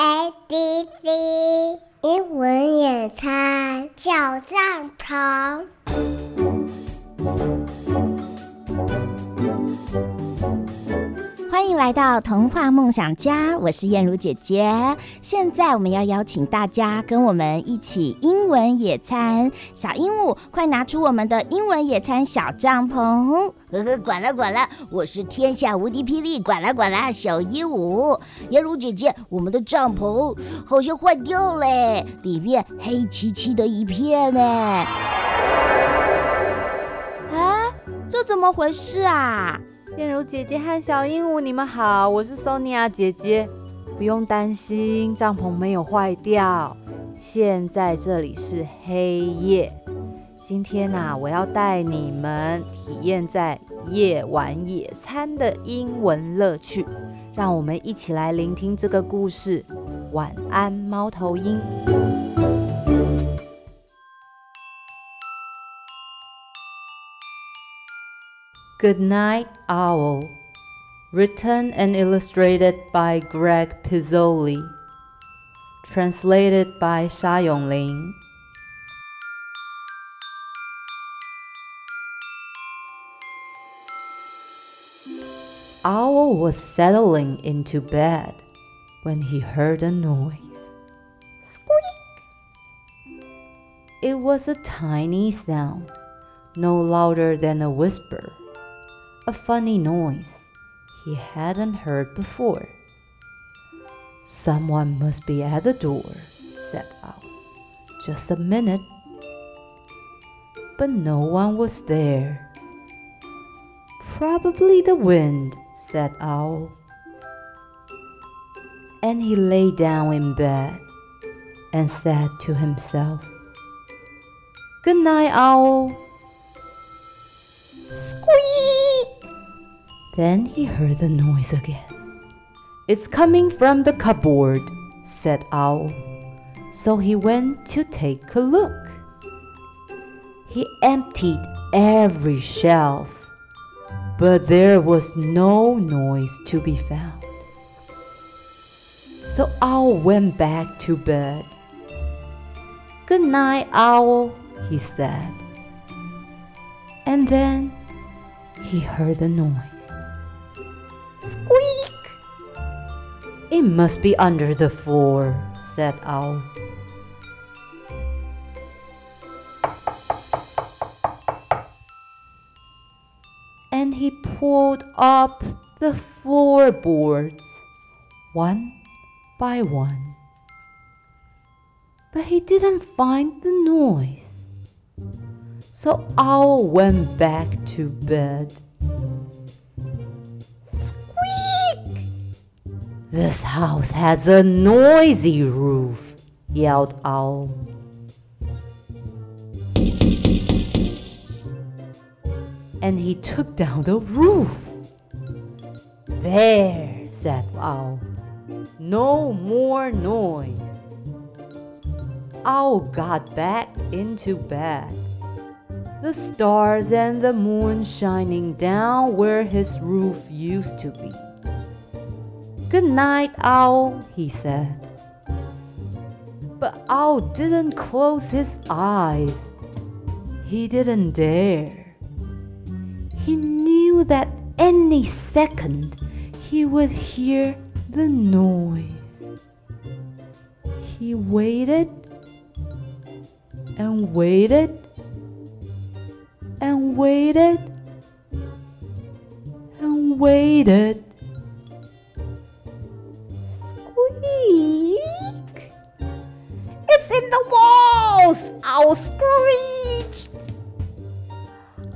A B C，英文野餐小帐篷。来到童话梦想家，我是燕如姐姐。现在我们要邀请大家跟我们一起英文野餐。小鹦鹉，快拿出我们的英文野餐小帐篷！呵呵，管了管了，我是天下无敌霹雳，管了管了，小鹦鹉。燕如姐姐，我们的帐篷好像坏掉了，里面黑漆漆的一片呢。啊，这怎么回事啊？燕如姐姐和小鹦鹉，你们好，我是 Sonia 姐姐。不用担心，帐篷没有坏掉。现在这里是黑夜。今天啊，我要带你们体验在夜晚野餐的英文乐趣。让我们一起来聆听这个故事。晚安，猫头鹰。Good Night Owl, written and illustrated by Greg Pizzoli, translated by Xia Yonglin. Owl was settling into bed when he heard a noise. Squeak! It was a tiny sound, no louder than a whisper a funny noise he hadn't heard before. Someone must be at the door, said Owl. Just a minute. But no one was there. Probably the wind, said Owl. And he lay down in bed and said to himself, Good night, Owl. Then he heard the noise again. It's coming from the cupboard, said Owl. So he went to take a look. He emptied every shelf, but there was no noise to be found. So Owl went back to bed. Good night, Owl, he said. And then he heard the noise. Squeak! It must be under the floor, said Owl. And he pulled up the floorboards one by one. But he didn't find the noise. So Owl went back to bed. This house has a noisy roof, yelled Owl. And he took down the roof. There, said Owl. No more noise. Owl got back into bed. The stars and the moon shining down where his roof used to be. Good night, Owl, he said. But Owl didn't close his eyes. He didn't dare. He knew that any second he would hear the noise. He waited and waited and waited and waited. Owl screeched.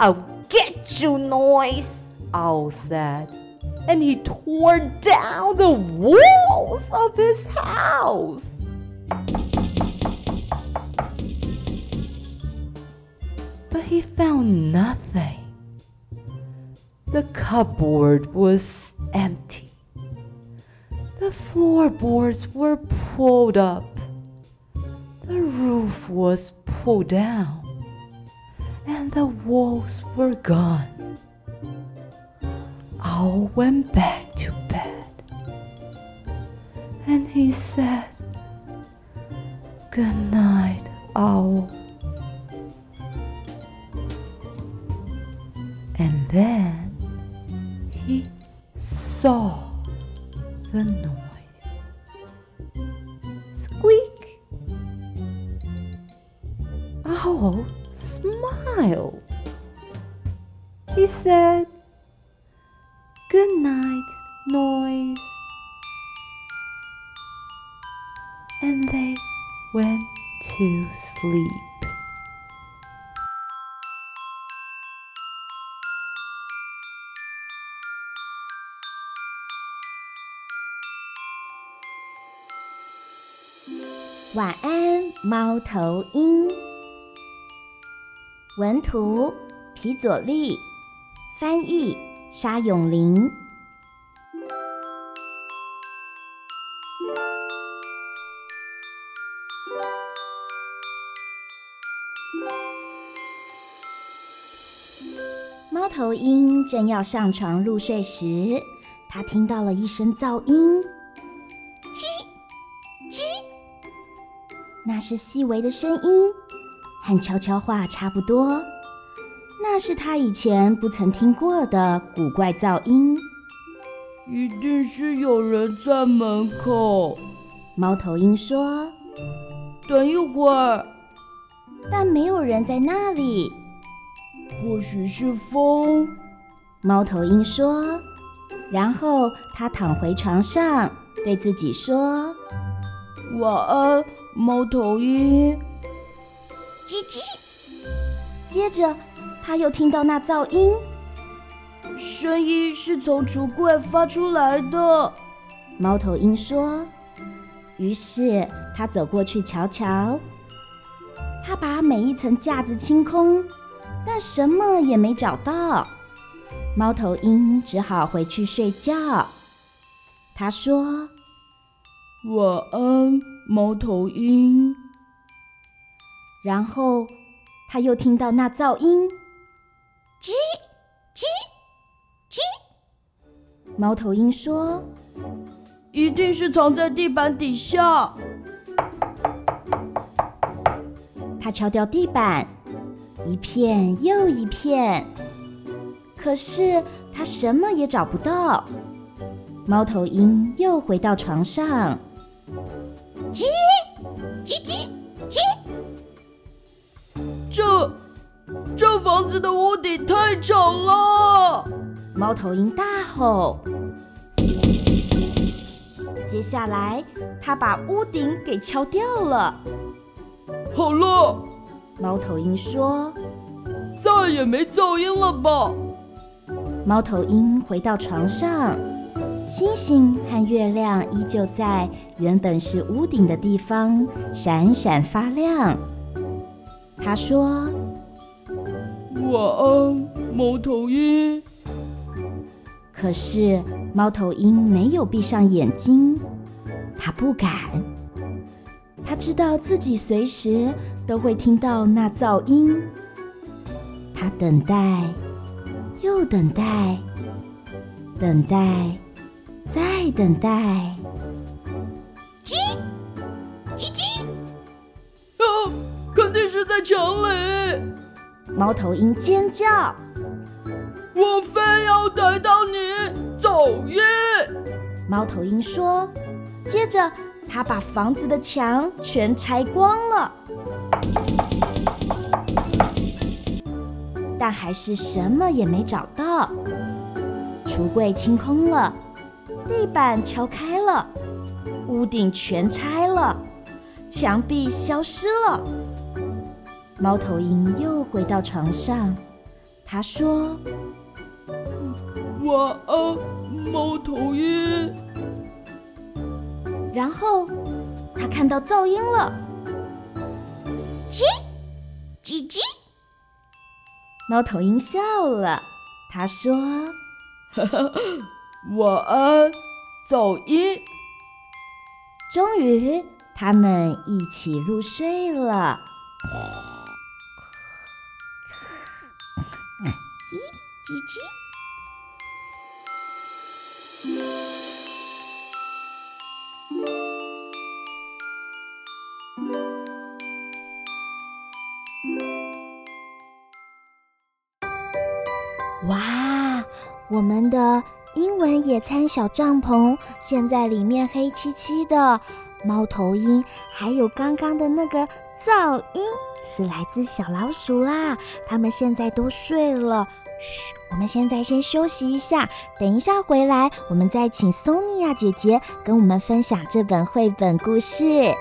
I'll get you, noise, Owl said. And he tore down the walls of his house. But he found nothing. The cupboard was empty. The floorboards were pulled up. The roof was pulled down. And the walls were gone. Owl went back to bed. And he said, Good night, owl. And then he saw the noise. To sleep. 晚安，猫头鹰。文图：皮佐利，翻译：沙永玲。猫头鹰正要上床入睡时，它听到了一声噪音。叽叽那是细微的声音，和悄悄话差不多。那是它以前不曾听过的古怪噪音。一定是有人在门口。猫头鹰说：“等一会儿。”但没有人在那里。或许是风。猫头鹰说。然后他躺回床上，对自己说：“晚安。”猫头鹰，叽叽。接着，他又听到那噪音，声音是从橱柜发出来的。猫头鹰说。于是他走过去瞧瞧。他把每一层架子清空，但什么也没找到。猫头鹰只好回去睡觉。他说。晚安，猫头鹰。然后他又听到那噪音，叽叽叽。猫头鹰说：“一定是藏在地板底下。”他敲掉地板，一片又一片，可是他什么也找不到。猫头鹰又回到床上。叽叽叽叽！这这房子的屋顶太吵了！猫头鹰大吼。接下来，他把屋顶给敲掉了。好了，猫头鹰说：“再也没噪音了吧？”猫头鹰回到床上。星星和月亮依旧在原本是屋顶的地方闪闪发亮。他说：“晚安，猫头鹰。”可是猫头鹰没有闭上眼睛，它不敢。他知道自己随时都会听到那噪音。他等待，又等待，等待。再等待，叽叽叽！啊，肯定是在墙里！猫头鹰尖叫：“我非要逮到你，噪音！”猫头鹰说。接着，他把房子的墙全拆光了，但还是什么也没找到。橱柜清空了。地板敲开了，屋顶全拆了，墙壁消失了。猫头鹰又回到床上，他说：“晚安，猫头鹰。”然后他看到噪音了，叽叽叽。猫头鹰笑了，他说：“哈哈。”晚安，噪音。终于，他们一起入睡了。叽叽叽。我们的英文野餐小帐篷，现在里面黑漆漆的，猫头鹰还有刚刚的那个噪音，是来自小老鼠啦。它们现在都睡了，嘘，我们现在先休息一下，等一下回来，我们再请 Sonia 姐姐跟我们分享这本绘本故事。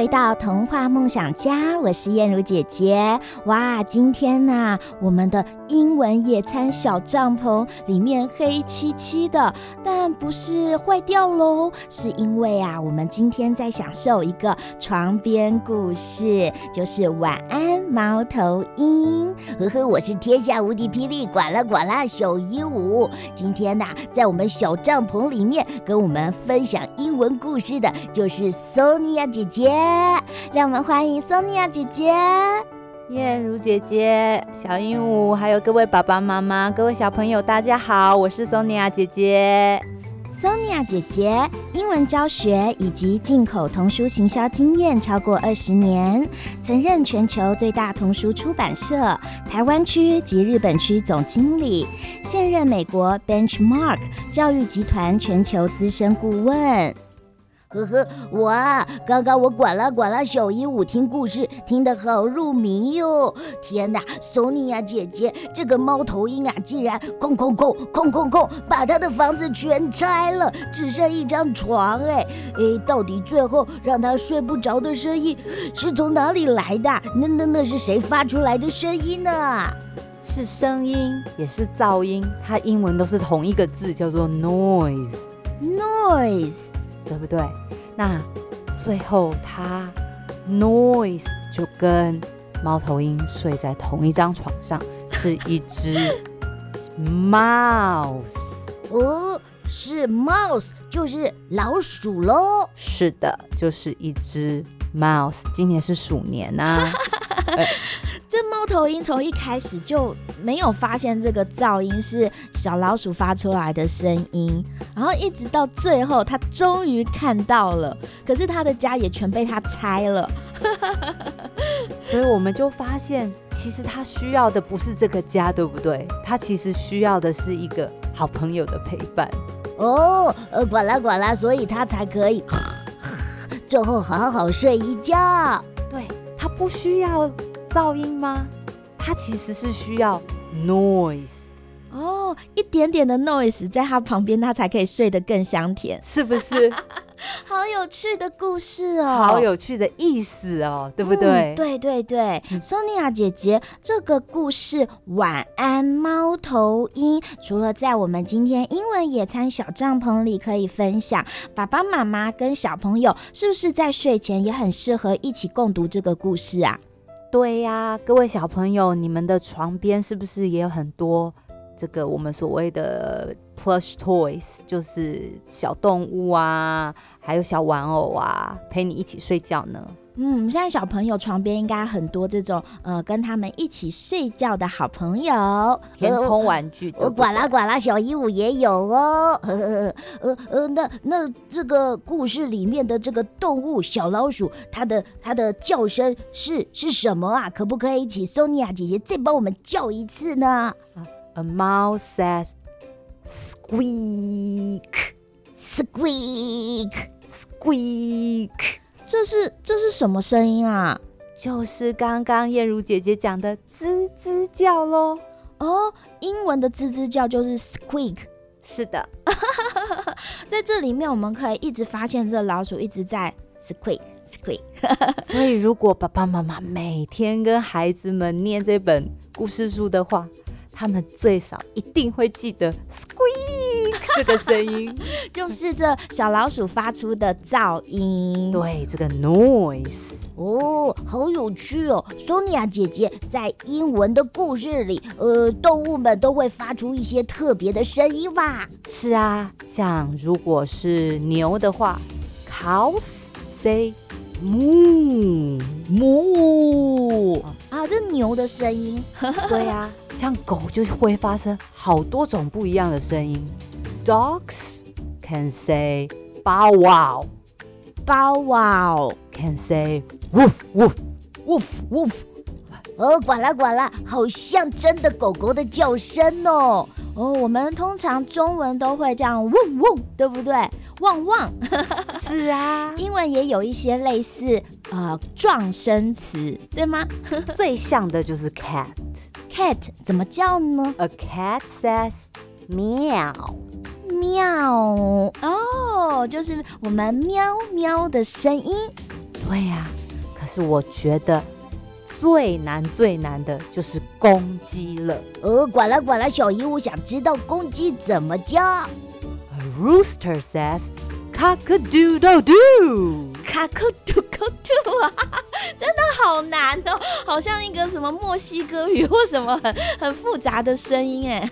回到童话梦想家，我是燕如姐姐。哇，今天呢、我们的英文野餐小帐篷里面黑漆漆的，但不是坏掉喽，是因为啊，我们今天在享受一个床边故事，就是晚安猫头鹰。呵呵，我是天下无敌霹雳呱啦呱啦小鹦鹉。今天呐、在我们小帐篷里面跟我们分享英文故事的，就是 Sonia 姐姐。让我们欢迎 Sonia 姐姐，燕如姐姐，小鹦鹉，还有各位爸爸妈妈、各位小朋友，大家好，我是 Sonia 姐姐。Sonia 姐姐，英文教学以及进口童书行销经验超过二十年，曾任全球最大童书出版社台湾区及日本区总经理，现任美国 Benchmark 教育集团全球资深顾问。呵呵，我啊！刚刚我管啦管啦小鹦鹉听故事听得好入迷哟！天哪，索尼娅姐姐，这个猫头鹰啊，竟然空空空空空空，把他的房子全拆了，只剩一张床。哎哎，到底最后让他睡不着的声音是从哪里来的？那那那是谁发出来的声音呢？是声音，也是噪音，它英文都是同一个字，叫做 noise。noise。对不对？那最后他 noise 就跟猫头鹰睡在同一张床上，是一只 mouse。哦，是 mouse，就是老鼠喽。是的，就是一只 mouse。今年是鼠年呐、啊。这猫头鹰从一开始就没有发现这个噪音是小老鼠发出来的声音，然后一直到最后，它终于看到了，可是它的家也全被它拆了，所以我们就发现，其实它需要的不是这个家，对不对？它其实需要的是一个好朋友的陪伴。哦，呃，呱啦管啦，所以它才可以 最后好好睡一觉。对，它不需要。噪音吗？它其实是需要 noise 哦，一点点的 noise 在它旁边，它才可以睡得更香甜，是不是？好有趣的故事哦，好有趣的意思哦，对不对？嗯、对对对，Sonia 姐姐，这个故事《晚安猫头鹰》，除了在我们今天英文野餐小帐篷里可以分享，爸爸妈妈跟小朋友是不是在睡前也很适合一起共读这个故事啊？对呀，各位小朋友，你们的床边是不是也有很多这个我们所谓的 plush toys，就是小动物啊，还有小玩偶啊，陪你一起睡觉呢？嗯，现在小朋友床边应该很多这种呃，跟他们一起睡觉的好朋友，填充玩具。我呱啦呱啦小鹦鹉也有哦。呵呵呃呃，那那这个故事里面的这个动物小老鼠，它的它的叫声是是什么啊？可不可以请 Sonia 姐姐再帮我们叫一次呢？A mouse says squeak, squeak, squeak。这是这是什么声音啊？就是刚刚燕如姐姐讲的吱吱叫喽。哦，英文的吱吱叫就是 squeak。是的，在这里面我们可以一直发现这老鼠一直在 squeak squeak。所以如果爸爸妈妈每天跟孩子们念这本故事书的话，他们最少一定会记得 squeak。这个声音 就是这小老鼠发出的噪音。对，这个 noise 哦，好有趣哦。Sonia 姐姐在英文的故事里，呃，动物们都会发出一些特别的声音吧？是啊，像如果是牛的话，cows say moo moo 啊，这牛的声音。对呀、啊。像狗就是会发生好多种不一样的声音。Dogs can say bow wow, bow wow can say woof woof, woof woof。哦，管啦管啦，好像真的狗狗的叫声哦。哦，我们通常中文都会这样汪汪，对不对？汪汪。是啊，英文也有一些类似呃撞声词，对吗？最像的就是 cat。cat 怎么叫呢？A cat says meow。喵哦，就是我们喵喵的声音。对呀，可是我觉得最难最难的就是公鸡了。呃，管了管了，小姨，我想知道公鸡怎么叫。A rooster says cock-a-doodle-doo。卡克杜克杜啊，真的好难哦，好像一个什么墨西哥语或什么很 很复杂的声音哎。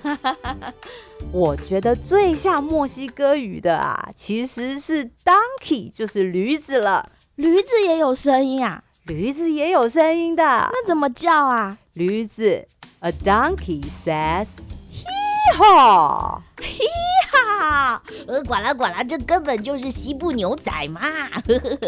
我觉得最像墨西哥语的啊，其实是 donkey，就是驴子了。驴子也有声音啊？驴子也有声音的，那怎么叫啊？驴子，a donkey says hee-haw。啊，呃，管啦管啦，这根本就是西部牛仔嘛！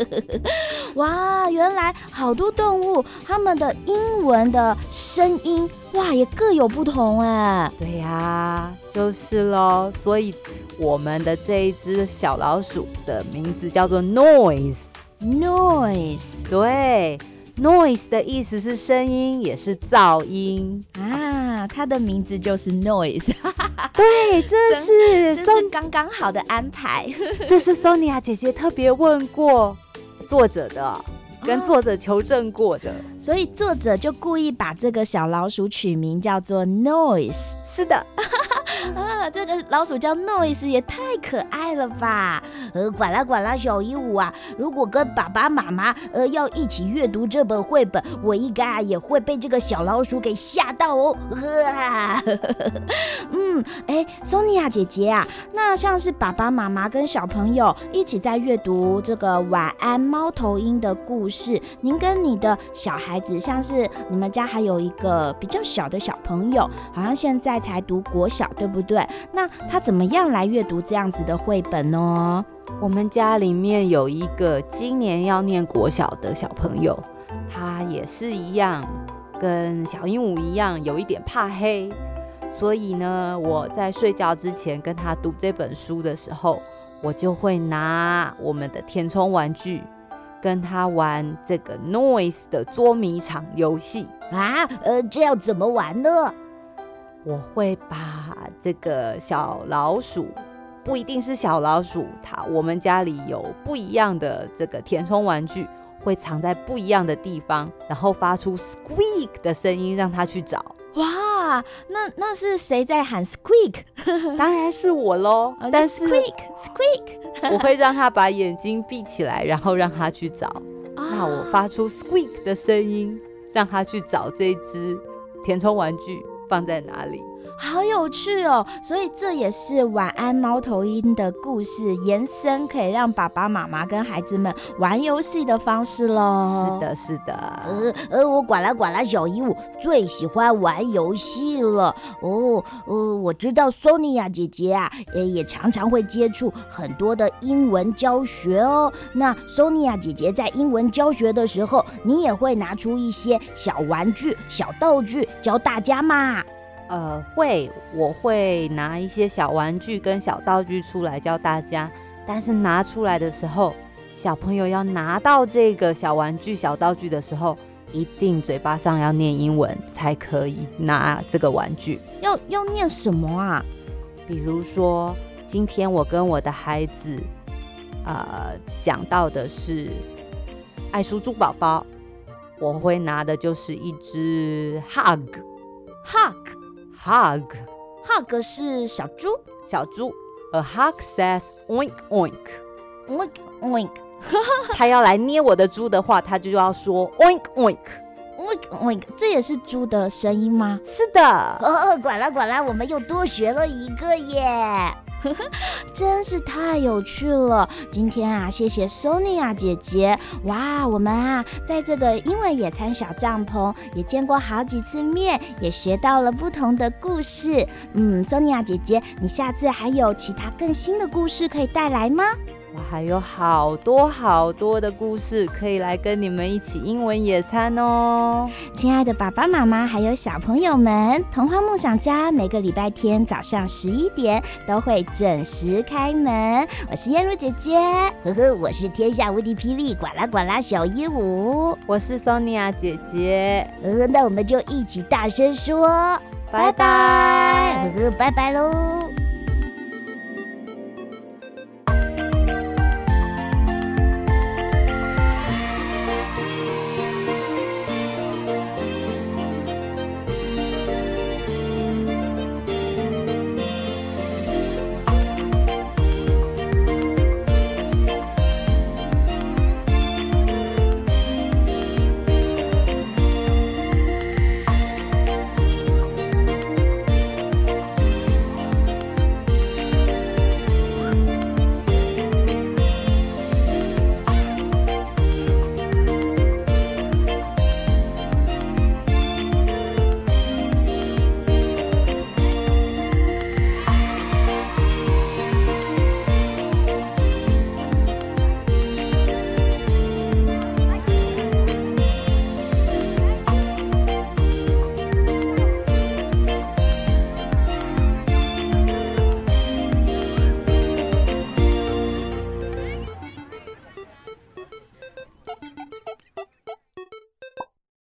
哇，原来好多动物它们的英文的声音哇也各有不同哎。对呀，就是喽。所以我们的这一只小老鼠的名字叫做 Noise。Noise，对，Noise 的意思是声音，也是噪音啊。它的名字就是 Noise。对，这是这是刚刚好的安排。这是 Sonia 姐姐特别问过作者的，跟作者求证过的，所以作者就故意把这个小老鼠取名叫做 Noise。是的。啊，这个老鼠叫 Noise 也太可爱了吧！呃，管啦管啦，小鹦鹉啊，如果跟爸爸妈妈呃要一起阅读这本绘本，我应该啊也会被这个小老鼠给吓到哦。啊、嗯，哎，Sonia 姐姐啊，那像是爸爸妈妈跟小朋友一起在阅读这个晚安猫头鹰的故事，您跟你的小孩子，像是你们家还有一个比较小的小朋友，好像现在才读国小，对。不对，那他怎么样来阅读这样子的绘本呢？我们家里面有一个今年要念国小的小朋友，他也是一样，跟小鹦鹉一样，有一点怕黑。所以呢，我在睡觉之前跟他读这本书的时候，我就会拿我们的填充玩具跟他玩这个 Noise 的捉迷藏游戏啊。呃，这要怎么玩呢？我会把这个小老鼠，不一定是小老鼠，它我们家里有不一样的这个填充玩具，会藏在不一样的地方，然后发出 squeak 的声音，让他去找。哇，那那是谁在喊 squeak？当然是我喽。但是 squeak squeak，我会让他把眼睛闭起来，然后让他去找。那我发出 squeak 的声音，让他去找这只填充玩具。放在哪里？好有趣哦！所以这也是晚安猫头鹰的故事延伸，可以让爸爸妈妈跟孩子们玩游戏的方式喽。是的，是的。呃呃，我管啦管啦小鹦鹉最喜欢玩游戏了。哦，呃，我知道 Sonia 姐姐啊，呃，也常常会接触很多的英文教学哦。那 Sonia 姐姐在英文教学的时候，你也会拿出一些小玩具、小道具教大家吗？呃，会，我会拿一些小玩具跟小道具出来教大家。但是拿出来的时候，小朋友要拿到这个小玩具、小道具的时候，一定嘴巴上要念英文才可以拿这个玩具。要要念什么啊？比如说，今天我跟我的孩子，呃，讲到的是爱书猪宝宝，我会拿的就是一只 hug，hug。Hug，hug 是小猪，小猪。A hug says oink oink，oink oink。他要来捏我的猪的话，他就要说 oink oink，oink oink。这也是猪的声音吗？是的。哦，管了管了，我们又多学了一个耶。真是太有趣了！今天啊，谢谢 Sonia 姐姐。哇，我们啊，在这个英文野餐小帐篷也见过好几次面，也学到了不同的故事。嗯，Sonia 姐姐，你下次还有其他更新的故事可以带来吗？我还有好多好多的故事可以来跟你们一起英文野餐哦！亲爱的爸爸妈妈还有小朋友们，童话梦想家每个礼拜天早上十一点都会准时开门。我是燕如姐姐，呵呵，我是天下无敌霹雳呱啦呱啦小鹦鹉，我是 Sonia 姐姐。呃，那我们就一起大声说拜拜，呵呵，拜拜喽。